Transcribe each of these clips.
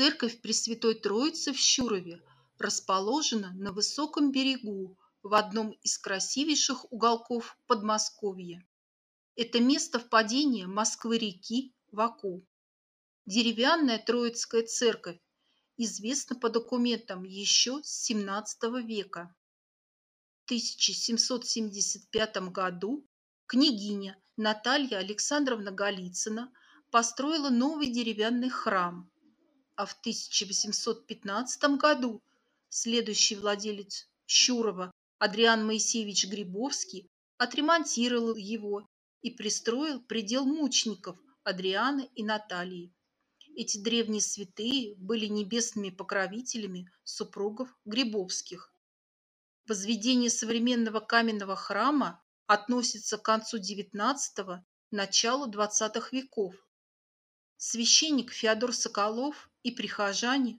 Церковь Пресвятой Троицы в Щурове расположена на высоком берегу в одном из красивейших уголков Подмосковья. Это место впадения Москвы-реки в Аку. Деревянная Троицкая церковь известна по документам еще с XVII века. В 1775 году княгиня Наталья Александровна Голицына построила новый деревянный храм, а в 1815 году следующий владелец Щурова Адриан Моисеевич Грибовский отремонтировал его и пристроил предел мучеников Адриана и Натальи. Эти древние святые были небесными покровителями супругов Грибовских. Возведение современного каменного храма относится к концу XIX – началу XX веков. Священник Феодор Соколов и прихожане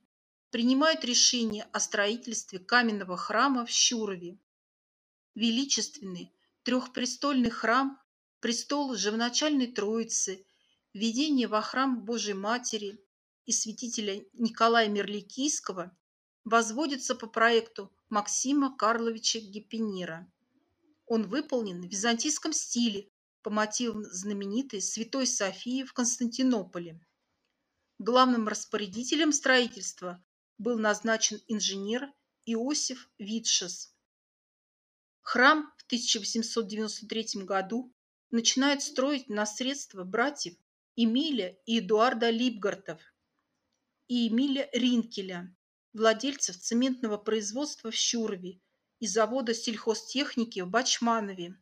принимают решение о строительстве каменного храма в Щурове. Величественный трехпрестольный храм, престол Живоначальной Троицы, введение во храм Божьей Матери и святителя Николая Мерликийского возводится по проекту Максима Карловича Гепенира. Он выполнен в византийском стиле по мотивам знаменитой Святой Софии в Константинополе. Главным распорядителем строительства был назначен инженер Иосиф Витшес. Храм в 1893 году начинает строить на средства братьев Эмиля и Эдуарда Липгартов и Эмиля Ринкеля, владельцев цементного производства в Щурове и завода сельхозтехники в Бачманове,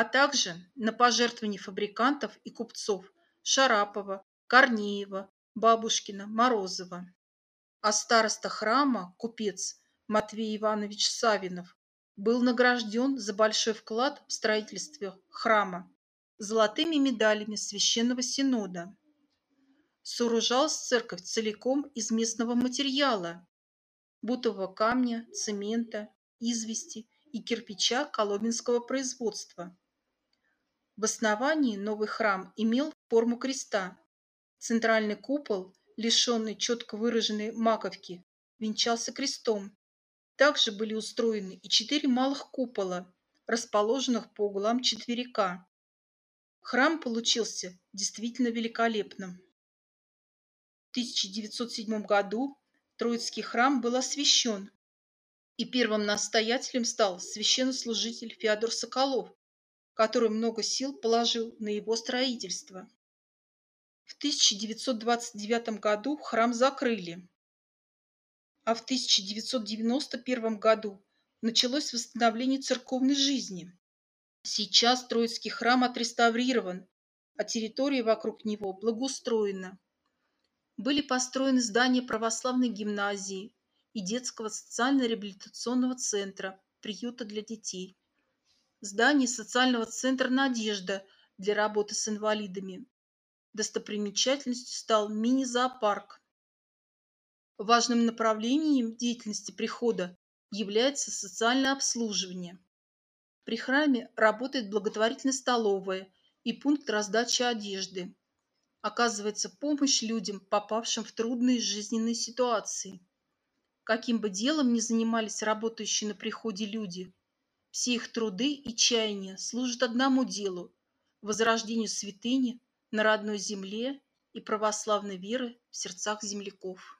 а также на пожертвования фабрикантов и купцов Шарапова, Корнеева, Бабушкина, Морозова. А староста храма, купец Матвей Иванович Савинов, был награжден за большой вклад в строительстве храма золотыми медалями Священного Синода. Сооружалась церковь целиком из местного материала – бутового камня, цемента, извести и кирпича коломенского производства. В основании новый храм имел форму креста. Центральный купол, лишенный четко выраженной маковки, венчался крестом. Также были устроены и четыре малых купола, расположенных по углам четверика. Храм получился действительно великолепным. В 1907 году Троицкий храм был освящен, и первым настоятелем стал священнослужитель Феодор Соколов, который много сил положил на его строительство. В 1929 году храм закрыли, а в 1991 году началось восстановление церковной жизни. Сейчас Троицкий храм отреставрирован, а территория вокруг него благоустроена. Были построены здания православной гимназии и детского социально-реабилитационного центра, приюта для детей. Здание социального центра «Надежда» для работы с инвалидами. Достопримечательностью стал мини-зоопарк. Важным направлением деятельности прихода является социальное обслуживание. При храме работает благотворительная столовая и пункт раздачи одежды. Оказывается помощь людям, попавшим в трудные жизненные ситуации. Каким бы делом ни занимались работающие на приходе люди, все их труды и чаяния служат одному делу – возрождению святыни на родной земле и православной веры в сердцах земляков.